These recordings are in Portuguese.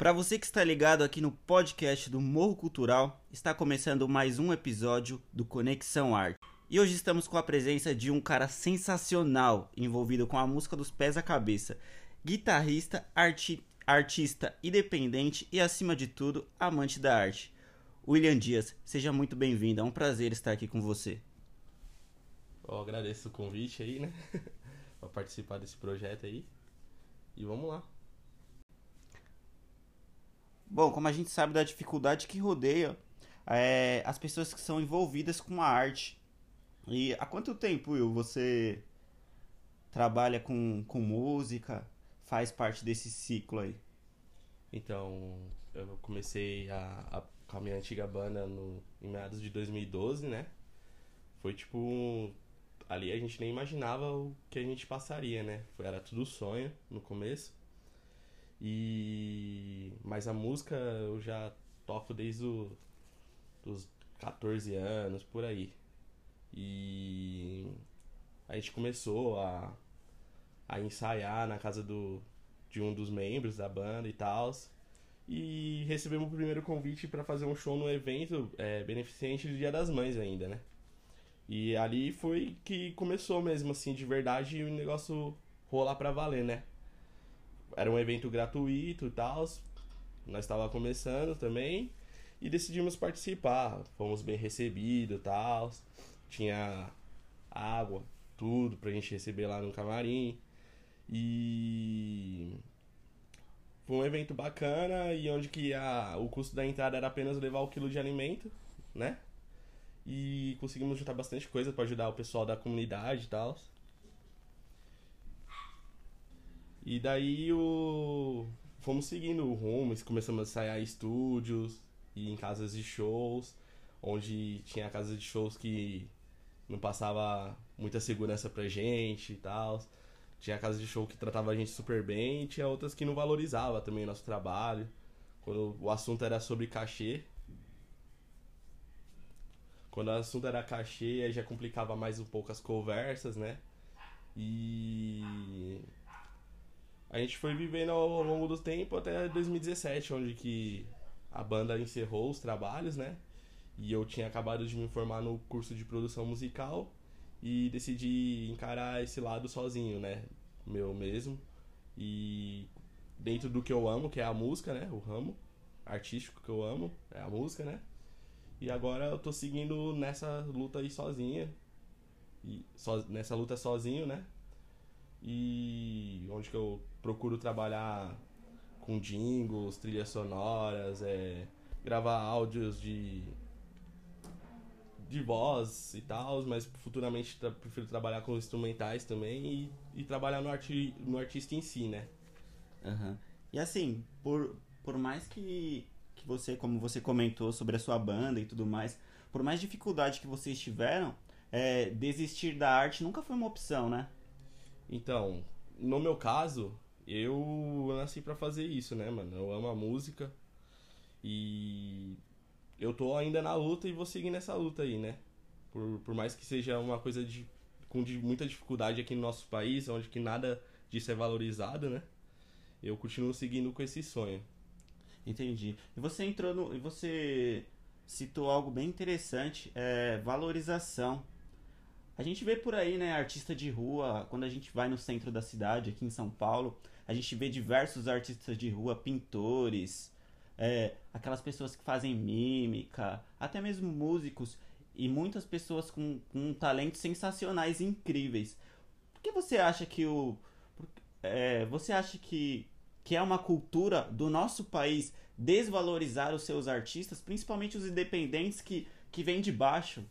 Para você que está ligado aqui no podcast do Morro Cultural, está começando mais um episódio do Conexão Arte. E hoje estamos com a presença de um cara sensacional envolvido com a música dos pés à cabeça, guitarrista, arti artista independente e, acima de tudo, amante da arte. William Dias, seja muito bem-vindo, é um prazer estar aqui com você. Eu agradeço o convite aí, né? para participar desse projeto aí. E vamos lá. Bom, como a gente sabe da dificuldade que rodeia é, as pessoas que são envolvidas com a arte. E há quanto tempo, Will, você trabalha com, com música, faz parte desse ciclo aí? Então, eu comecei a, a, com a minha antiga banda no, em meados de 2012, né? Foi tipo. Ali a gente nem imaginava o que a gente passaria, né? Era tudo sonho no começo. E mas a música eu já toco desde o, os 14 anos por aí. E a gente começou a, a ensaiar na casa do, de um dos membros da banda e tal. E recebemos o primeiro convite para fazer um show no evento é, beneficente do Dia das Mães ainda, né? E ali foi que começou mesmo, assim, de verdade, o negócio rolar pra valer, né? era um evento gratuito e tal. Nós estava começando também e decidimos participar. Fomos bem recebidos tal. Tinha água, tudo pra gente receber lá no camarim. E foi um evento bacana e onde que a, o custo da entrada era apenas levar o quilo de alimento, né? E conseguimos juntar bastante coisa para ajudar o pessoal da comunidade e tal. E daí o. Fomos seguindo o rumo, começamos a ensaiar em estúdios e em casas de shows, onde tinha casas de shows que não passava muita segurança pra gente e tal. Tinha casas de show que tratava a gente super bem e tinha outras que não valorizava também o nosso trabalho. Quando o assunto era sobre cachê. Quando o assunto era cachê, aí já complicava mais um pouco as conversas, né? E a gente foi vivendo ao longo do tempo até 2017, onde que a banda encerrou os trabalhos, né? E eu tinha acabado de me formar no curso de produção musical e decidi encarar esse lado sozinho, né? Meu mesmo. E dentro do que eu amo, que é a música, né? O ramo artístico que eu amo, é a música, né? E agora eu tô seguindo nessa luta aí sozinha. E so, nessa luta sozinho, né? E onde que eu procuro trabalhar com jingles, trilhas sonoras, é, gravar áudios de de voz e tal, mas futuramente tra prefiro trabalhar com instrumentais também e, e trabalhar no, arti no artista em si, né? Uhum. E assim, por, por mais que, que você, como você comentou sobre a sua banda e tudo mais, por mais dificuldade que vocês tiveram, é, desistir da arte nunca foi uma opção, né? Então, no meu caso, eu nasci para fazer isso, né, mano? Eu amo a música e eu tô ainda na luta e vou seguir nessa luta aí, né? Por, por mais que seja uma coisa de, com de muita dificuldade aqui no nosso país, onde que nada disso é valorizado, né? Eu continuo seguindo com esse sonho. Entendi. E você entrou no. Você citou algo bem interessante, é valorização. A gente vê por aí, né, artista de rua, quando a gente vai no centro da cidade, aqui em São Paulo, a gente vê diversos artistas de rua, pintores, é, aquelas pessoas que fazem mímica, até mesmo músicos, e muitas pessoas com, com talentos sensacionais incríveis. Por que você acha que o. É, você acha que, que é uma cultura do nosso país desvalorizar os seus artistas, principalmente os independentes que, que vêm de baixo?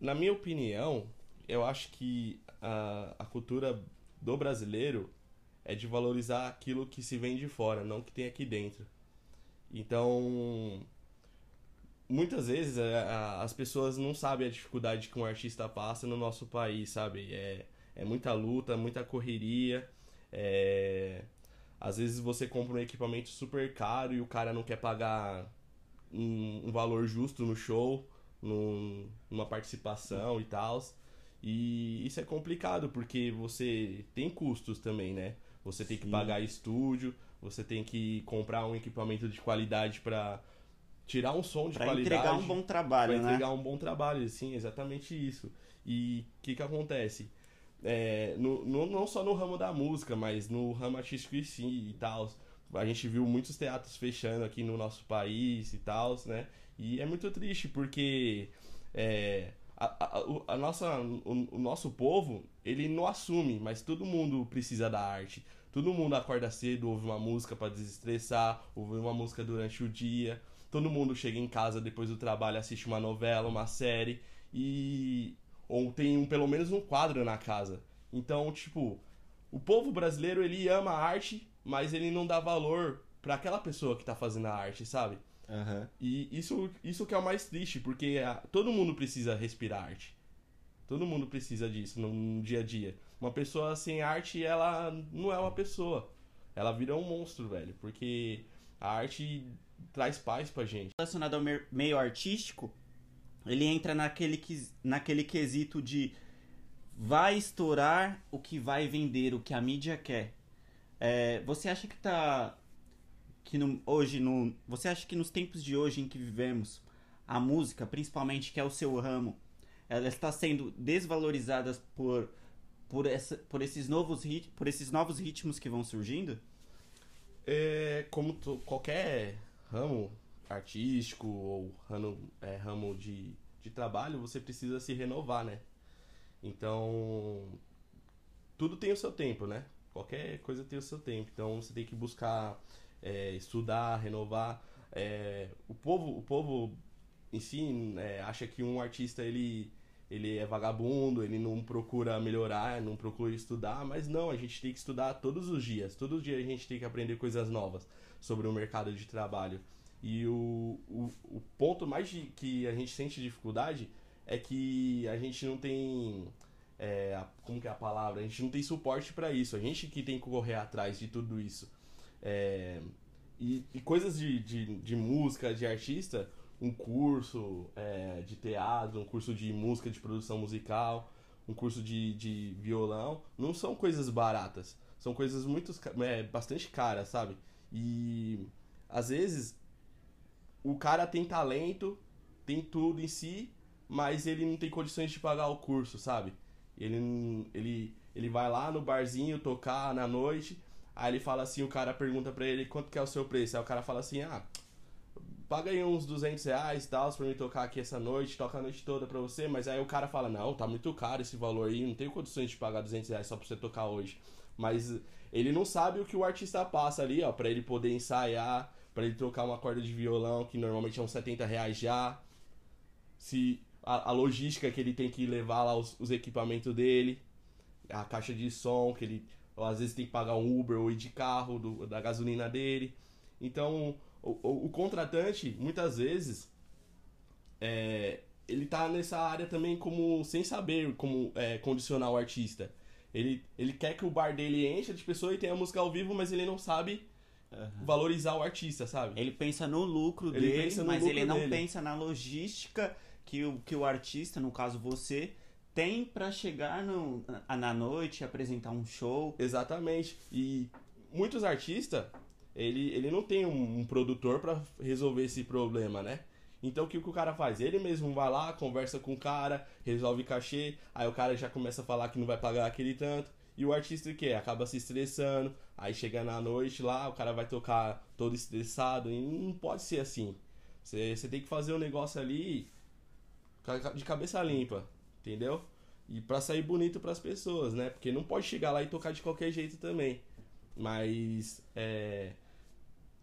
Na minha opinião, eu acho que a, a cultura do brasileiro é de valorizar aquilo que se vem de fora, não que tem aqui dentro. Então, muitas vezes é, a, as pessoas não sabem a dificuldade que um artista passa no nosso país, sabe? É, é muita luta, muita correria. É... Às vezes você compra um equipamento super caro e o cara não quer pagar um, um valor justo no show num, numa participação e tal. E isso é complicado porque você tem custos também, né? Você tem que Sim. pagar estúdio, Você tem que comprar um equipamento de qualidade para tirar um som de Pra qualidade. entregar um bom trabalho, Pra né? entregar um bom trabalho, sim, exatamente isso. E o que que acontece? É, no, no- não só no ramo da música, mas no ramo artístico em si e tal. A gente viu muitos teatros fechando aqui no nosso país e tal, né? E é muito triste porque é, a, a- a nossa, o, o nosso povo, ele não assume, mas todo mundo precisa da arte. Todo mundo acorda cedo, ouve uma música para desestressar, ouve uma música durante o dia. Todo mundo chega em casa depois do trabalho, assiste uma novela, uma série e ou tem um, pelo menos um quadro na casa. Então, tipo, o povo brasileiro ele ama a arte, mas ele não dá valor para aquela pessoa que tá fazendo a arte, sabe? Aham. E isso, isso que é o mais triste, porque a- todo mundo precisa respirar arte. Todo mundo precisa disso no, no dia a dia. Uma pessoa sem arte, ela não é uma pessoa. Ela vira um monstro, velho. Porque a arte traz paz pra gente. Relacionado ao meio artístico, ele entra naquele, naquele quesito de vai estourar o que vai vender, o que a mídia quer. É, você acha que tá. Que no- hoje, no, você acha que nos tempos de hoje em que vivemos, a música, principalmente que é o seu ramo, ela está sendo desvalorizada por, por, essa, por, esses, novos, rit- por esses novos ritmos que vão surgindo? É, como to- qualquer ramo artístico ou ramo, é, ramo de, de trabalho, você precisa se renovar, né? Então, tudo tem o seu tempo, né? Qualquer coisa tem o seu tempo. Então, você tem que buscar é, estudar, renovar. É, o povo, o povo em si é, acha que um artista ele ele é vagabundo, ele não procura melhorar, não procura estudar, mas não, a gente tem que estudar todos os dias. Todos os dias a gente tem que aprender coisas novas sobre o mercado de trabalho. E o, o, o ponto mais de, que a gente sente dificuldade é que a gente não tem. É, como que é a palavra? A gente não tem suporte para isso. A gente que tem que correr atrás de tudo isso. É, e, e coisas de, de, de música, de artista, um curso é, de teatro, um curso de música, de produção musical, um curso de, de violão, não são coisas baratas. São coisas muito, é, bastante caras, sabe? E às vezes o cara tem talento, tem tudo em si, mas ele não tem condições de pagar o curso, sabe? Ele, ele, ele vai lá no barzinho tocar na noite, aí ele fala assim, o cara pergunta pra ele quanto que é o seu preço, aí o cara fala assim, ah, paga aí uns 200 reais e tal, pra mim tocar aqui essa noite, toca a noite toda pra você, mas aí o cara fala, não, tá muito caro esse valor aí, não tenho condições de pagar 200 reais só pra você tocar hoje. Mas ele não sabe o que o artista passa ali, ó, pra ele poder ensaiar, pra ele trocar uma corda de violão, que normalmente é uns 70 reais já. Se a, a logística que ele tem que levar lá os, os equipamentos dele, a caixa de som, que ele ou às vezes tem que pagar um Uber ou ir de carro, do, da gasolina dele. Então, o, o, o contratante, muitas vezes, é, ele tá nessa área também como sem saber como é, condicionar o artista. Ele, ele quer que o bar dele encha de pessoas e tenha música ao vivo, mas ele não sabe valorizar o artista, sabe? Ele pensa no lucro Ele dele, pensa no mas lucro ele não dele. pensa na logística que o, que o artista, no caso você, tem pra chegar no, na, na noite, apresentar um show. Exatamente. E muitos artistas, ele, ele não tem um, um produtor pra resolver esse problema, né? Então o que, que o cara faz? Ele mesmo vai lá, conversa com o cara, resolve cachê, aí o cara já começa a falar que não vai pagar aquele tanto. E o artista o quê? Acaba se estressando, aí chega na noite lá, o cara vai tocar todo estressado, e não pode ser assim. Você você tem que fazer o negócio ali de cabeça limpa, entendeu? E pra sair bonito pras pessoas, né? Porque não pode chegar lá e tocar de qualquer jeito também. Mas é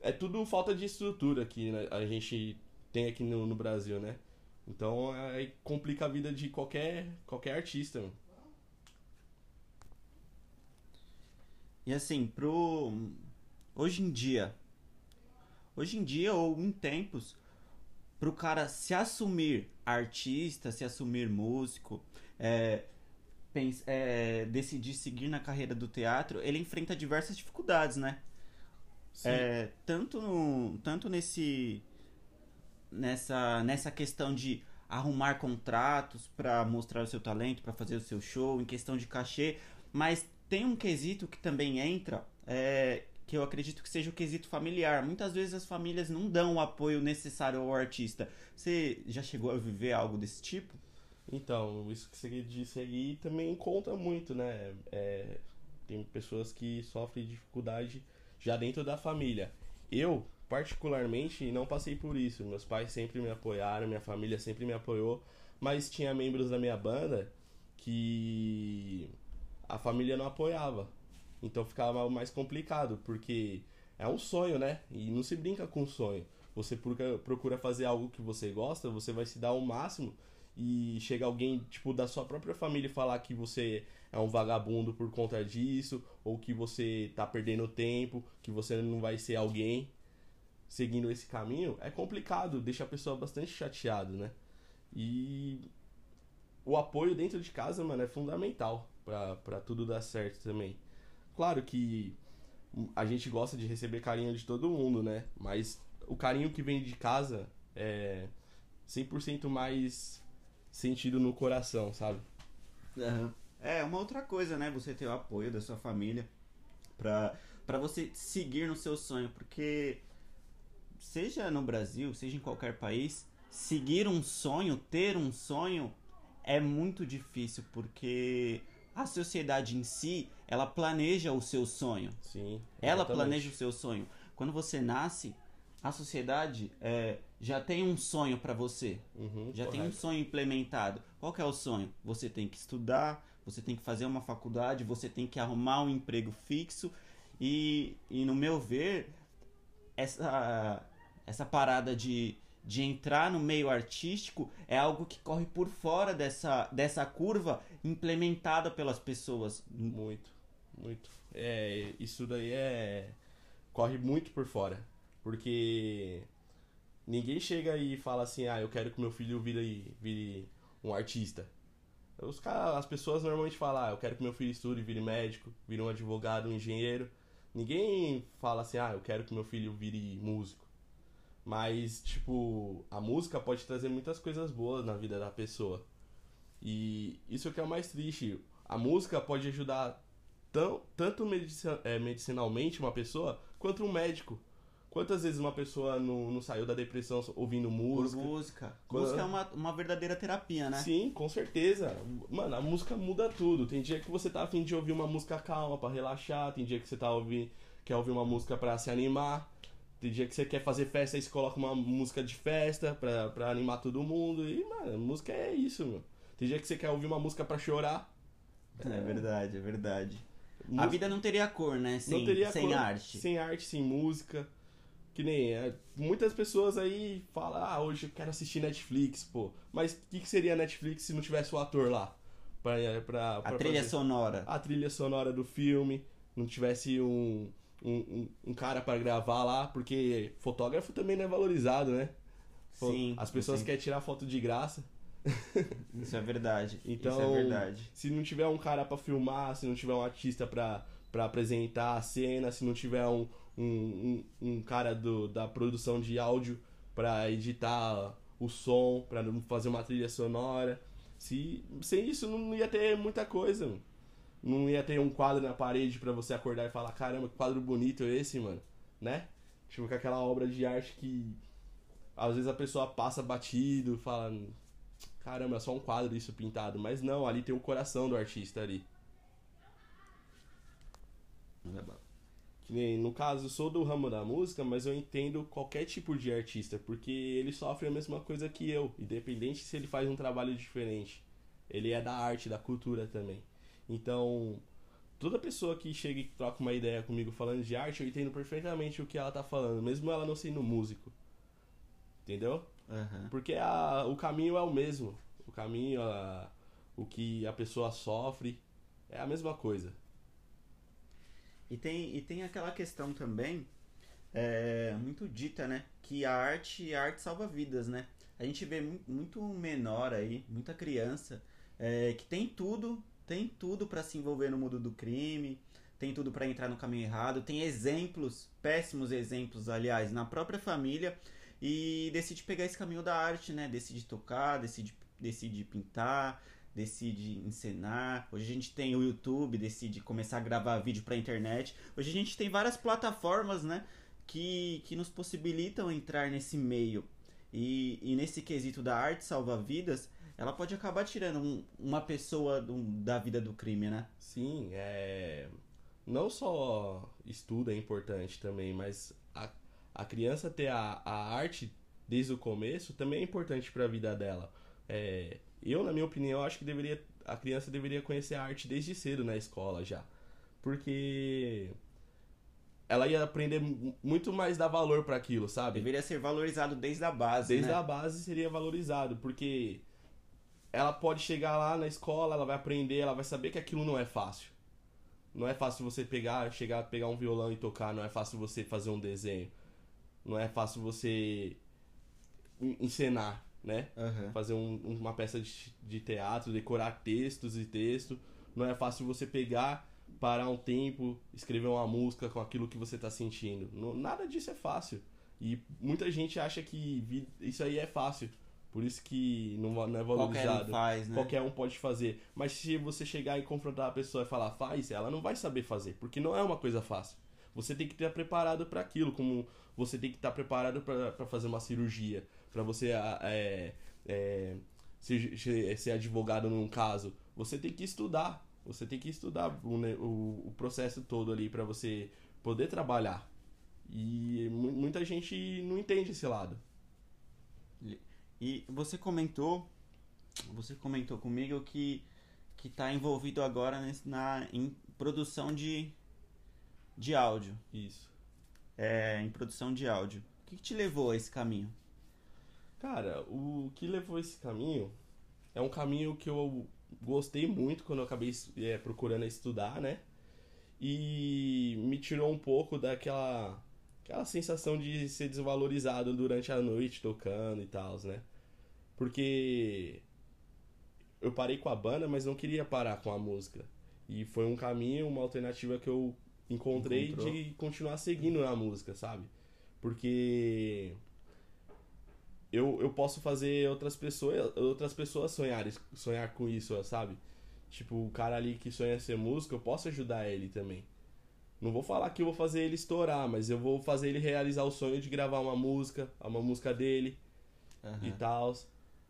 é tudo falta de estrutura que né, a gente tem aqui no, no Brasil, né? Então aí complica a vida de qualquer qualquer artista, mano. E assim, pro. Hoje em dia. Hoje em dia, ou em tempos, pro cara se assumir artista, se assumir músico, é, pens- é, decidir seguir na carreira do teatro, ele enfrenta diversas dificuldades, né? É, tanto, no- tanto nesse nessa nessa questão de arrumar contratos para mostrar o seu talento, para fazer o seu show, em questão de cachê, mas tem um quesito que também entra, é, que eu acredito que seja o quesito familiar. Muitas vezes as famílias não dão o apoio necessário ao artista. Você já chegou a viver algo desse tipo? Então, isso que você disse aí também conta muito, né? É, tem pessoas que sofrem dificuldade já dentro da família. Eu, particularmente, não passei por isso. Meus pais sempre me apoiaram, minha família sempre me apoiou, mas tinha membros da minha banda que a família não apoiava. Então ficava mais complicado, porque é um sonho, né? E não se brinca com sonho. Você procura fazer algo que você gosta, você vai se dar o máximo e chega alguém, tipo, da sua própria família e falar que você é um vagabundo por conta disso, ou que você tá perdendo tempo, que você não vai ser alguém seguindo esse caminho, é complicado, deixa a pessoa bastante chateado, né? E o apoio dentro de casa, mano, é fundamental para tudo dar certo também. Claro que a gente gosta de receber carinho de todo mundo, né? Mas o carinho que vem de casa é 100% mais sentido no coração, sabe? Uhum. É, uma outra coisa, né? Você ter o apoio da sua família pra, pra você seguir no seu sonho. Porque, seja no Brasil, seja em qualquer país, seguir um sonho, ter um sonho, é muito difícil. Porque a sociedade em si, ela planeja o seu sonho. Sim. Ela planeja o seu sonho. Quando você nasce, a sociedade é, já tem um sonho para você. Uhum, já correto. tem um sonho implementado. Qual que é o sonho? Você tem que estudar, você tem que fazer uma faculdade, você tem que arrumar um emprego fixo. E, e no meu ver, essa, essa parada de, de entrar no meio artístico é algo que corre por fora dessa, dessa curva implementada pelas pessoas. Muito, muito. É, isso daí é. corre muito por fora porque ninguém chega e fala assim, ah, eu quero que meu filho vire, vire um artista. Os cara, as pessoas normalmente falam, ah, eu quero que meu filho estude, vire médico, vire um advogado, um engenheiro. Ninguém fala assim, ah, eu quero que meu filho vire músico. Mas, tipo, a música pode trazer muitas coisas boas na vida da pessoa. E isso que é o mais triste. A música pode ajudar tão, tanto é, medicinalmente uma pessoa, quanto um médico. Quantas vezes uma pessoa não, não saiu da depressão ouvindo música? Por música. Quando... Música é uma, uma verdadeira terapia, né? Sim, com certeza. Mano, a música muda tudo. Tem dia que você tá afim de ouvir uma música calma para relaxar, tem dia que você tá ouvir, quer ouvir uma música para se animar. Tem dia que você quer fazer festa e você coloca uma música de festa pra, pra animar todo mundo. E, mano, música é isso, meu. Tem dia que você quer ouvir uma música para chorar. É, é verdade, é verdade. Música... A vida não teria cor, né? Sem, não teria sem cor, arte. Sem arte, sem música. Que nem é, muitas pessoas aí falam, ah, hoje eu quero assistir Netflix, pô. Mas o que, que seria Netflix se não tivesse o ator lá? Pra, pra, pra a trilha fazer... sonora. A trilha sonora do filme, não tivesse um, um, um cara para gravar lá, porque fotógrafo também não é valorizado, né? Sim. As pessoas sim. querem tirar foto de graça. Isso é verdade. Então, Isso é verdade. se não tiver um cara para filmar, se não tiver um artista para apresentar a cena, se não tiver um, um, um, um cara do, da produção de áudio para editar o som, para fazer uma trilha sonora. Se, sem isso não ia ter muita coisa, mano. Não ia ter um quadro na parede para você acordar e falar, caramba, que quadro bonito esse, mano. Né? Tipo, com aquela obra de arte que às vezes a pessoa passa batido, fala, caramba, é só um quadro isso pintado. Mas não, ali tem o coração do artista ali. Que nem, no caso, sou do ramo da música, mas eu entendo qualquer tipo de artista, porque ele sofre a mesma coisa que eu, independente se ele faz um trabalho diferente. Ele é da arte, da cultura também. Então, toda pessoa que chega e troca uma ideia comigo falando de arte, eu entendo perfeitamente o que ela tá falando, mesmo ela não sendo músico. Entendeu? Uhum. Porque a, o caminho é o mesmo. O caminho, a, o que a pessoa sofre, é a mesma coisa. E tem, e tem aquela questão também, é, muito dita, né? Que a arte, a arte salva vidas, né? A gente vê muito menor aí, muita criança, é, que tem tudo, tem tudo para se envolver no mundo do crime, tem tudo para entrar no caminho errado, tem exemplos, péssimos exemplos, aliás, na própria família e decide pegar esse caminho da arte, né? Decide tocar, decide, decide pintar, decide encenar. Hoje a gente tem o YouTube, decide começar a gravar vídeo pra internet. Hoje a gente tem várias plataformas, né? Que, que nos possibilitam entrar nesse meio. E, e nesse quesito da arte salva-vidas, ela pode acabar tirando um, uma pessoa do, da vida do crime, né? Sim, é. Não só estudo é importante também, mas a, a criança ter a, a arte desde o começo também é importante para a vida dela. É, eu, na minha opinião, acho que deveria a criança deveria conhecer a arte desde cedo na escola já. Porque ela ia aprender muito mais dar valor para aquilo, sabe? Deveria ser valorizado desde a base, Desde né? a base seria valorizado, porque ela pode chegar lá na escola, ela vai aprender, ela vai saber que aquilo não é fácil. Não é fácil você pegar, chegar, pegar um violão e tocar, não é fácil você fazer um desenho. Não é fácil você en- encenar, né? Aham. Fazer um- uma peça de, de teatro, decorar textos e texto. Não é fácil você pegar, parar um tempo, escrever uma música com aquilo que você tá sentindo. Não- nada disso é fácil. E muita gente acha que isso aí é fácil. Por isso que não, não é Qualquer valorizado. um faz, né? Qualquer um pode fazer. Mas se você chegar e confrontar a pessoa e falar faz, ela não vai saber fazer, porque não é uma coisa fácil. Você tem que estar preparado para aquilo, como você tem que estar preparado para fazer uma cirurgia, para você ah, é, é, ser, ser- advogado num caso. Você tem que estudar. Você tem que estudar o, o, o processo todo ali para você poder trabalhar. E mu- muita gente não entende esse lado. E você comentou, você comentou comigo que que está envolvido agora nesse- na em produção de de áudio, Isso. é, em produção de áudio. O que, que te levou a esse caminho? Cara, o que levou esse caminho é um caminho que eu gostei muito quando eu acabei é, procurando estudar, né? E me tirou um pouco daquela aquela sensação de ser desvalorizado durante a noite tocando e tal, né? Porque eu parei com a banda, mas não queria parar com a música. E foi um caminho, uma alternativa que eu encontrei Encontrou. de continuar seguindo na música, sabe? Porque eu, eu posso fazer outras pessoas, outras pessoas sonhar, sonhar com isso, sabe? Tipo, o cara ali que sonha ser músico, eu posso ajudar ele também. Não vou falar que eu vou fazer ele estourar, mas eu vou fazer ele realizar o sonho de gravar uma música, uma música dele e Aham. tal.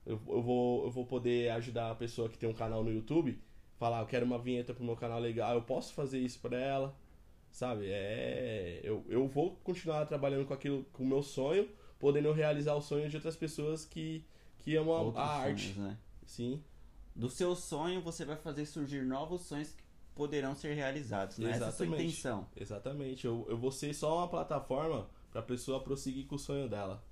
Eu, eu, vou, eu vou poder ajudar a pessoa que tem um canal no YouTube, falar, eu quero uma vinheta pro meu canal legal, eu posso fazer isso pra ela, sabe? É, eu, eu vou continuar trabalhando com aquilo, com o meu sonho, podendo realizar o sonho de outras pessoas que, que amam a, Outros a arte. sonhos, né? Sim, Do seu sonho você vai fazer surgir novos sonhos que poderão ser realizados, né? Essa é a sua Exatamente. intenção. exatamente. Eu, eu vou ser só uma plataforma pra pessoa prosseguir com o sonho dela.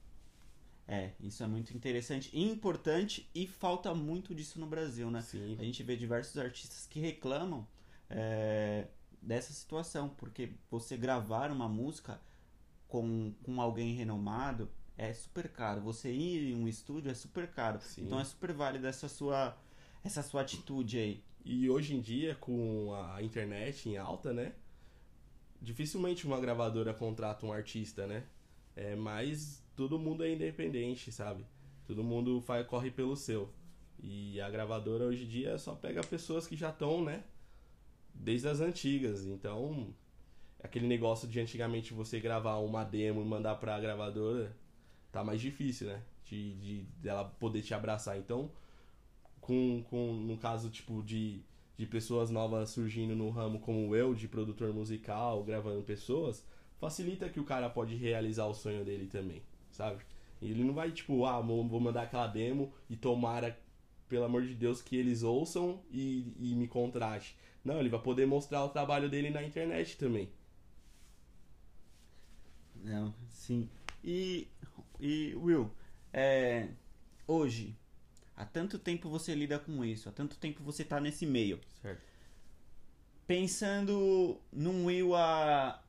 É, isso é muito interessante e importante e falta muito disso no Brasil, né? Sim. A gente vê diversos artistas que reclamam é, dessa situação, porque você gravar uma música com, com alguém renomado é super caro. Você ir em um estúdio é super caro. Sim. Então é super válida essa sua, essa sua atitude aí. E hoje em dia, com a internet em alta, né? Dificilmente uma gravadora contrata um artista, né? É, mas todo mundo é independente, sabe? Todo mundo faz, corre pelo seu. E a gravadora hoje em dia só pega pessoas que já estão, né? Desde as antigas. Então, aquele negócio de antigamente você gravar uma demo e mandar pra gravadora, tá mais difícil, né? De, de poder te abraçar. Então, com, com no caso tipo de, de pessoas novas surgindo no ramo como eu, de produtor musical, gravando pessoas, facilita que o cara pode realizar o sonho dele também, sabe? Ele não vai tipo, ah, vou mandar aquela demo e tomara, pelo amor de Deus, que eles ouçam e, e me contrate. Não, ele vai poder mostrar o trabalho dele na internet também. Não, sim. E, e Will, é, hoje, há tanto tempo você lida com isso, há tanto tempo você tá nesse meio. Certo. Pensando num Will há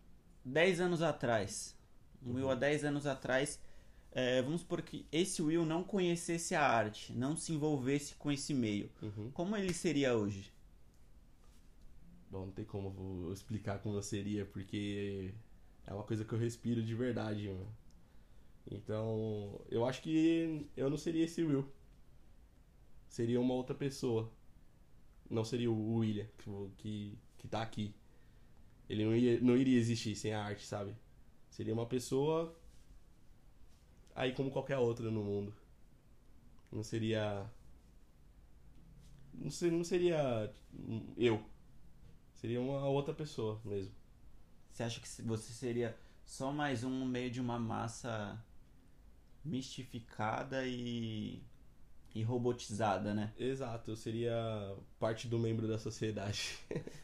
10 anos atrás. Um Will há 10 anos atrás. É, vamos supor que esse Will não conhecesse a arte, não se envolvesse com esse meio. Uhum. Como ele seria hoje? Bom, não tem como eu explicar como eu seria, porque é uma coisa que eu respiro de verdade, mano. Então, eu acho que eu não seria esse Will. Seria uma outra pessoa. não seria o William que, que, que tá aqui. Ele não, ia, não iria existir sem a arte, sabe? Seria uma pessoa aí como qualquer outra no mundo. Não seria. Não seria, não seria eu. Seria uma outra pessoa mesmo. Você acha que você seria só mais um no meio de uma massa mistificada e, e robotizada, né? Exato, eu seria parte do membro da sociedade.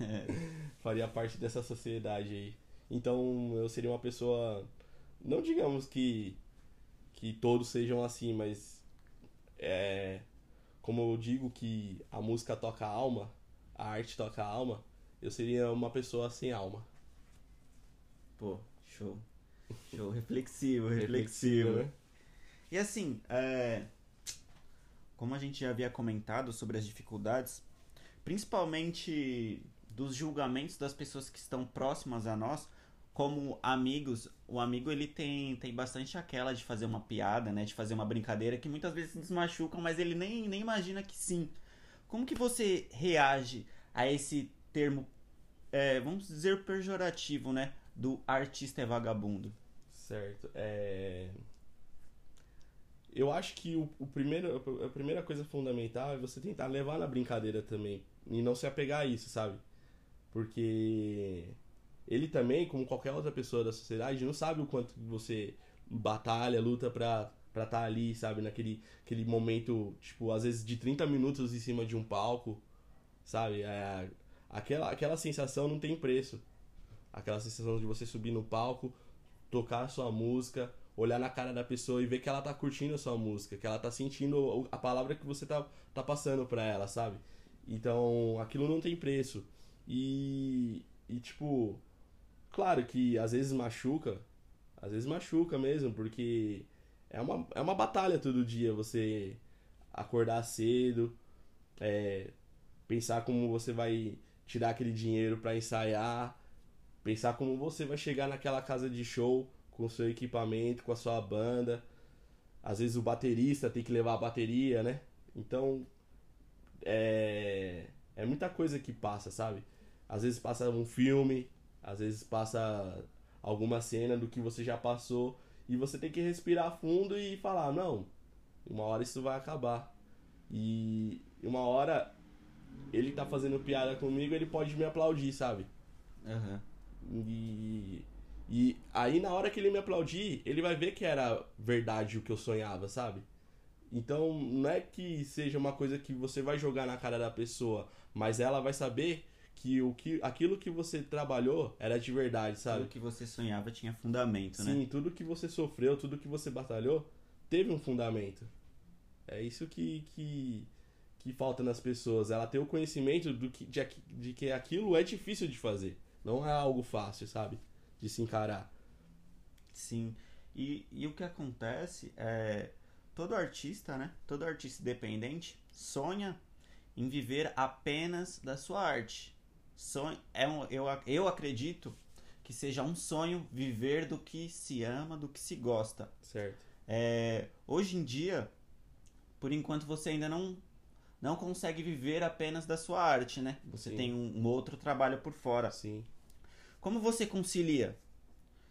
Faria parte dessa sociedade aí. Então eu seria uma pessoa. Não digamos que, que todos sejam assim, mas. É, como eu digo que a música toca a alma, a arte toca a alma, eu seria uma pessoa sem alma. Pô, show. Show, reflexivo, reflexivo. né? E assim, é... como a gente já havia comentado sobre as dificuldades, principalmente dos julgamentos das pessoas que estão próximas a nós, como amigos, o amigo ele tem, tem bastante aquela de fazer uma piada, né, de fazer uma brincadeira que muitas vezes nos machucam, mas ele nem, nem imagina que sim. Como que você reage a esse termo, é, vamos dizer, pejorativo, né? do artista é vagabundo? Certo. É... Eu acho que o, o, primeiro, a primeira coisa fundamental é você tentar levar na brincadeira também. E não se apegar a isso, sabe? Porque ele também, como qualquer outra pessoa da sociedade, não sabe o quanto você batalha, luta pra estar tá ali, sabe? Naquele aquele momento, tipo, às vezes de 30 minutos em cima de um palco, sabe? É, aquela, aquela sensação não tem preço aquela sensação de você subir no palco, tocar a sua música, olhar na cara da pessoa e ver que ela tá curtindo a sua música, que ela tá sentindo a palavra que você tá, tá passando pra ela, sabe? Então, aquilo não tem preço. E, e tipo, claro que às vezes machuca, às vezes machuca mesmo, porque é uma, é uma batalha todo dia você acordar cedo, é, pensar como você vai tirar aquele dinheiro para ensaiar, Pensar como você vai chegar naquela casa de show com o seu equipamento, com a sua banda. Às vezes o baterista tem que levar a bateria, né? Então é, é muita coisa que passa, sabe? Às vezes passa um filme, às vezes passa alguma cena do que você já passou e você tem que respirar fundo e falar, não, uma hora isso vai acabar. E uma hora ele tá fazendo piada comigo, ele pode me aplaudir, sabe? Uhum. E, e aí na hora que ele me aplaudir, ele vai ver que era verdade o que eu sonhava, sabe? Então não é que seja uma coisa que você vai jogar na cara da pessoa, mas ela vai saber que o que aquilo que você trabalhou era de verdade, sabe? Tudo que você sonhava tinha fundamento, Sim, né? Sim, tudo que você sofreu, tudo que você batalhou, teve um fundamento. É isso que, que, que falta nas pessoas. Ela ter o conhecimento do que, de, de que aquilo é difícil de fazer. Não é algo fácil, sabe? De se encarar. Sim. E, e o que acontece é. Todo artista, né? Todo artista independente sonha em viver apenas da sua arte. Sonho, é um, eu, eu acredito que seja um sonho viver do que se ama, do que se gosta. Certo. É, hoje em dia, por enquanto você ainda não não consegue viver apenas da sua arte, né? Você Sim. tem um, um, outro trabalho por fora. Sim. Como você concilia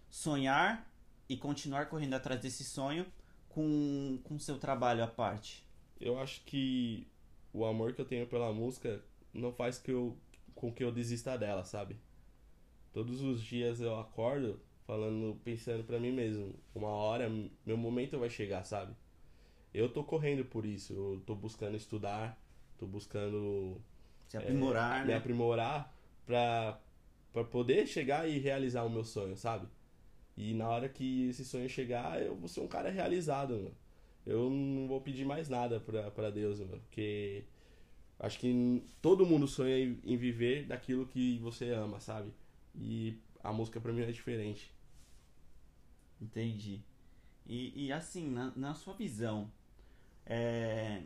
sonhar e continuar correndo atrás desse sonho com o seu trabalho à parte? Eu acho que o amor que eu tenho pela música não faz que eu, com que eu desista dela, sabe? Todos os dias eu acordo falando, pensando para mim mesmo, uma hora meu momento vai chegar, sabe? Eu tô correndo por isso, eu tô buscando estudar, tô buscando se aprimorar, é, né? me aprimorar pra para poder chegar e realizar o meu sonho, sabe? E na hora que esse sonho chegar, eu vou ser um cara realizado, mano. Eu não vou pedir mais nada pra, pra Deus, mano, porque acho que todo mundo sonha em viver daquilo que você ama, sabe? E a música pra mim é diferente. Entendi. E, e assim, na, na sua visão, é,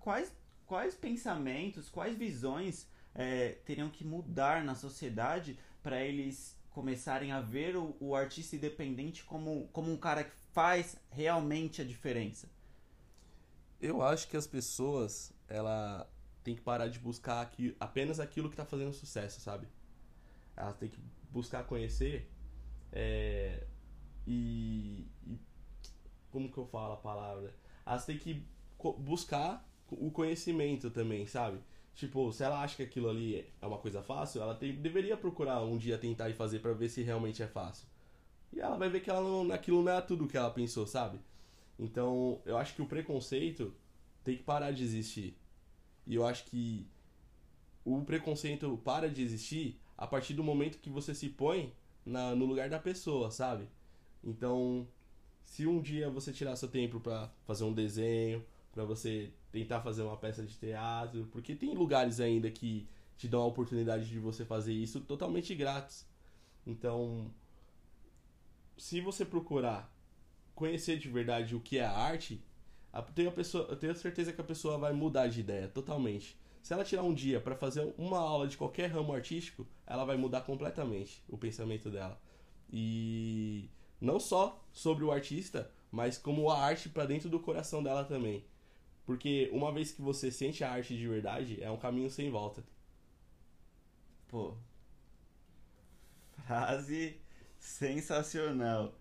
quais, quais pensamentos, quais visões é, teriam que mudar na sociedade para eles começarem a ver o, o, artista independente como, como um cara que faz realmente a diferença? Eu acho que as pessoas ela, tem que parar de buscar aqui, apenas aquilo que tá fazendo sucesso, sabe? Elas têm que buscar conhecer é, e, e. Como que eu falo a palavra? Elas têm que buscar o conhecimento também, sabe? Tipo, se ela acha que aquilo ali é uma coisa fácil, ela tem, deveria procurar um dia tentar e fazer pra ver se realmente é fácil. E ela vai ver que ela não, aquilo não é tudo que ela pensou, sabe? Então, eu acho que o preconceito tem que parar de existir. E eu acho que o preconceito para de existir a partir do momento que você se põe na, no lugar da pessoa, sabe? Então, se um dia você tirar seu tempo pra fazer um desenho, pra você tentar fazer uma peça de teatro, porque tem lugares ainda que te dão a oportunidade de você fazer isso totalmente grátis. Então, se você procurar conhecer de verdade o que é a arte, a- tenho, a pessoa, eu tenho certeza que a pessoa vai mudar de ideia totalmente. Se ela tirar um dia pra fazer uma aula de qualquer ramo artístico, ela vai mudar completamente o pensamento dela. E não só sobre o artista, mas como a arte pra dentro do coração dela também. Porque uma vez que você sente a arte de verdade, é um caminho sem volta. Pô. Frase sensacional.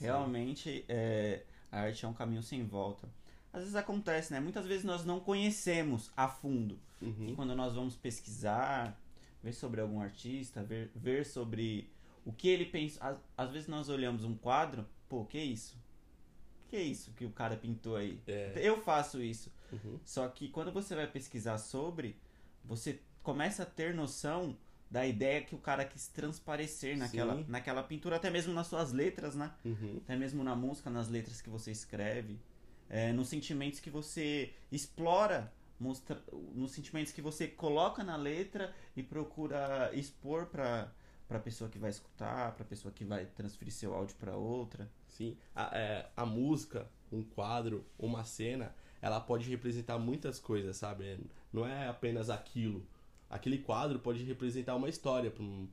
Realmente, é, a arte é um caminho sem volta. Às vezes acontece, né? Muitas vezes nós não conhecemos a fundo. E Uhum. quando nós vamos pesquisar, ver sobre algum artista, ver, ver sobre o que ele pensa. Às, às vezes nós olhamos um quadro, pô, que isso? Que isso que o cara pintou aí? É. Eu faço isso. Uhum. Só que quando você vai pesquisar sobre, você começa a ter noção da ideia que o cara quis transparecer naquela, Sim. naquela pintura, até mesmo nas suas letras, né? Uhum. Até mesmo na música, nas letras que você escreve, é, nos sentimentos que você explora, mostra, nos sentimentos que você coloca na letra e procura expor para para pessoa que vai escutar, para pessoa que vai transferir seu áudio para outra. Sim, a, é, a música, um quadro, uma cena, ela pode representar muitas coisas, sabe? Não é apenas aquilo. Aquele quadro pode representar uma história um-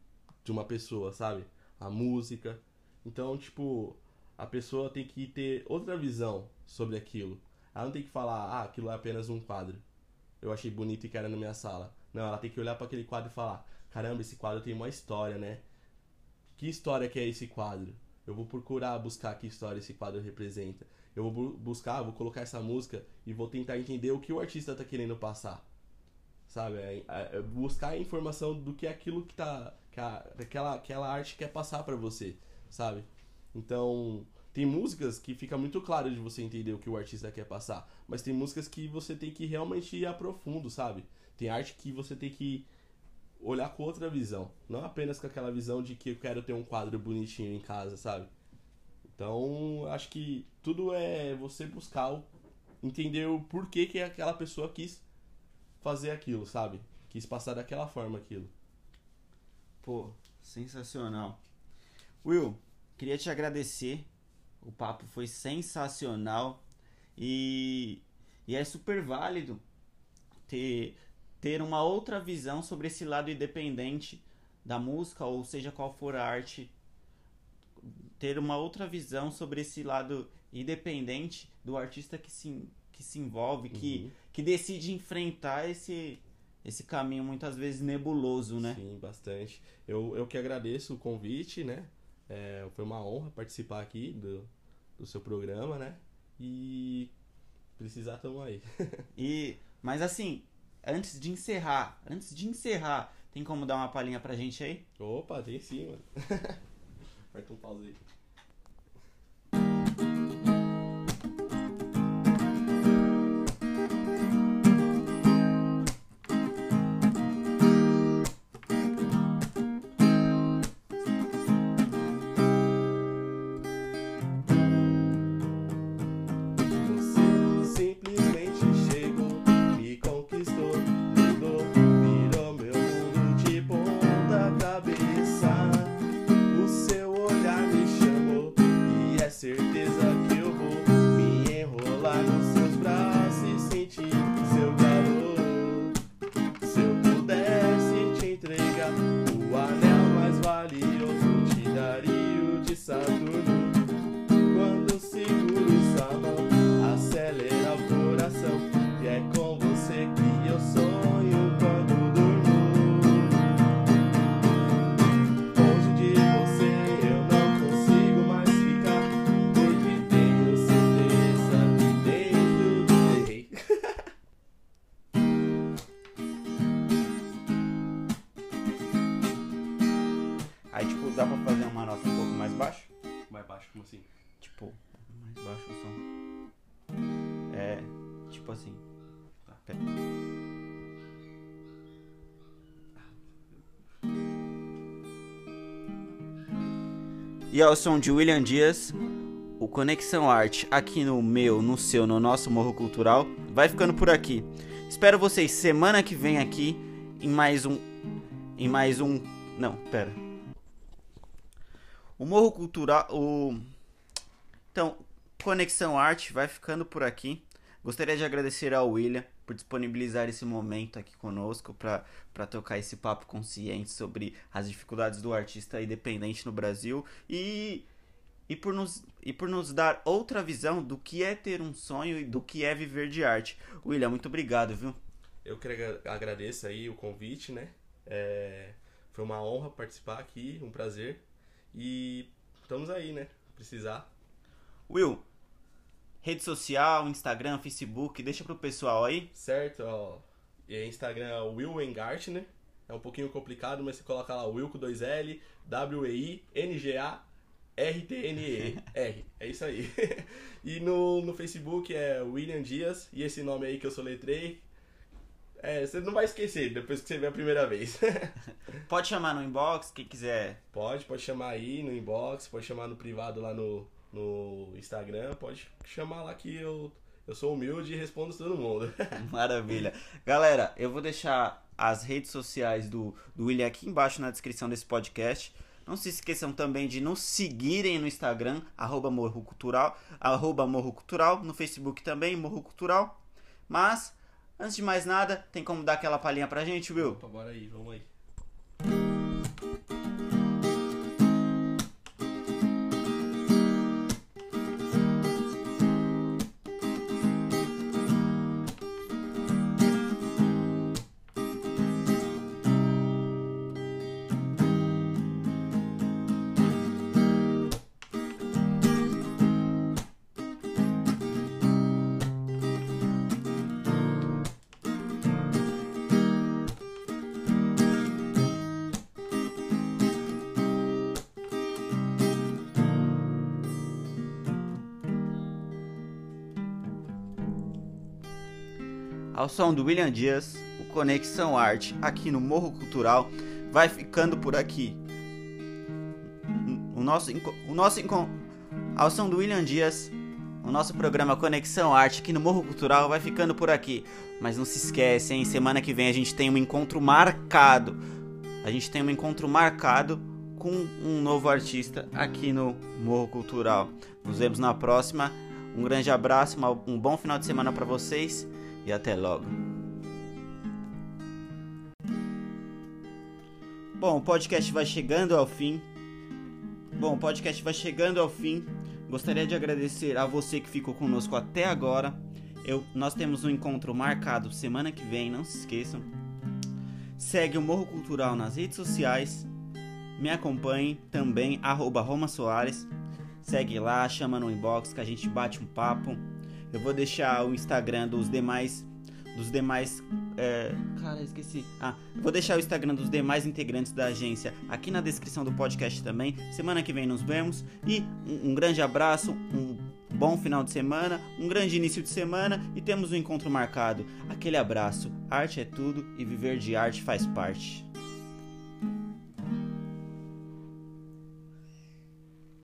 de uma pessoa, sabe? A música. Então, tipo, a pessoa tem que ter outra visão sobre aquilo. Ela não tem que falar, ah, aquilo é apenas um quadro. Eu achei bonito e quero na minha sala. Não, ela tem que olhar para aquele quadro e falar, caramba, esse quadro tem uma história, né? Que história que é esse quadro? Eu vou procurar buscar que história esse quadro representa. Eu vou bu- buscar, vou colocar essa música e vou tentar entender o que o artista tá querendo passar. Sabe? É, é- é buscar a informação do que é aquilo que tá. Que a, aquela, aquela arte quer passar pra você, sabe? Então, tem músicas que fica muito claro de você entender o que o artista quer passar. Mas tem músicas que você tem que realmente ir a profundo, sabe? Tem arte que você tem que olhar com outra visão. Não apenas com aquela visão de que eu quero ter um quadro bonitinho em casa, sabe? Então, acho que tudo é você buscar entender o porquê que aquela pessoa quis fazer aquilo, sabe? Quis passar daquela forma aquilo. Pô, sensacional. Will, queria te agradecer. O papo foi sensacional e, e é super válido ter, ter uma outra visão sobre esse lado independente da música, ou seja qual for a arte. Ter uma outra visão sobre esse lado independente do artista que se, que se envolve, que, Uhum. que decide enfrentar esse, esse caminho muitas vezes nebuloso, né? Sim, bastante. Eu, eu que agradeço o convite, né? É, foi uma honra participar aqui do, do seu programa, né? E precisar, tamo aí. E, mas assim, antes de encerrar, antes de encerrar, tem como dar uma palhinha pra gente aí? Opa, tem sim, mano. Aperta um pause aí. E ao som de William Dias, o Conexão Arte aqui no meu, no seu, no nosso Morro Cultural, vai ficando por aqui. Espero vocês semana que vem aqui em mais um. Em mais um. Não, pera. O Morro Cultural. O... Então, Conexão Arte vai ficando por aqui. Gostaria de agradecer ao William por disponibilizar esse momento aqui conosco para tocar esse papo consciente sobre as dificuldades do artista independente no Brasil e, e, por nos, e por nos dar outra visão do que é ter um sonho e do que é viver de arte. William, muito obrigado, viu? Eu quero agradecer aí o convite, né? É, foi uma honra participar aqui, um prazer. E estamos aí, né? Precisar. Will, rede social, Instagram, Facebook, deixa pro pessoal aí. Certo, ó. E Instagram é Will Engartner. É um pouquinho complicado, mas você coloca lá Will com dois L, W-E-I-N-G-A. R-T-N-E-R. É isso aí. e no, no Facebook é William Dias. E esse nome aí que eu soletrei. É, você não vai esquecer depois que você ver a primeira vez. Pode chamar no inbox, quem quiser. pode, pode chamar aí no inbox, pode chamar no privado lá no, no Instagram. Pode chamar lá que eu, eu sou humilde e respondo todo mundo. Maravilha. Galera, eu vou deixar as redes sociais do, do William aqui embaixo na descrição desse podcast. Não se esqueçam também de nos seguirem no Instagram, arroba Morro Cultural, arroba Morro Cultural, no Facebook também, Morro Cultural. Mas, antes de mais nada, tem como dar aquela palhinha pra gente, Will? Opa, bora aí, vamos aí. Ao som do William Dias, o Conexão Arte, aqui no Morro Cultural, vai ficando por aqui. O nosso, o nosso ao som do William Dias, o nosso programa Conexão Arte aqui no Morro Cultural vai ficando por aqui. Mas não se esquece, hein? Semana que vem a gente tem um encontro marcado. A gente tem um encontro marcado com um novo artista aqui no Morro Cultural. Nos vemos na próxima. Um grande abraço, um bom final de semana para vocês e até logo. Bom, o podcast vai chegando ao fim. Bom, o podcast vai chegando ao fim. Gostaria de agradecer a você que ficou conosco até agora. Eu, nós temos um encontro marcado semana que vem, não se esqueçam. Segue o Morro Cultural nas redes sociais. Me acompanhe também, arroba Roma Soares. Segue lá, chama no inbox que a gente bate um papo. Eu vou deixar o Instagram dos demais. Dos demais. É... Cara, esqueci. Ah, vou deixar o Instagram dos demais integrantes da agência aqui na descrição do podcast também. Semana que vem nos vemos. E um, um grande abraço, um bom final de semana, um grande início de semana e temos um encontro marcado. Aquele abraço. Arte é tudo e viver de arte faz parte.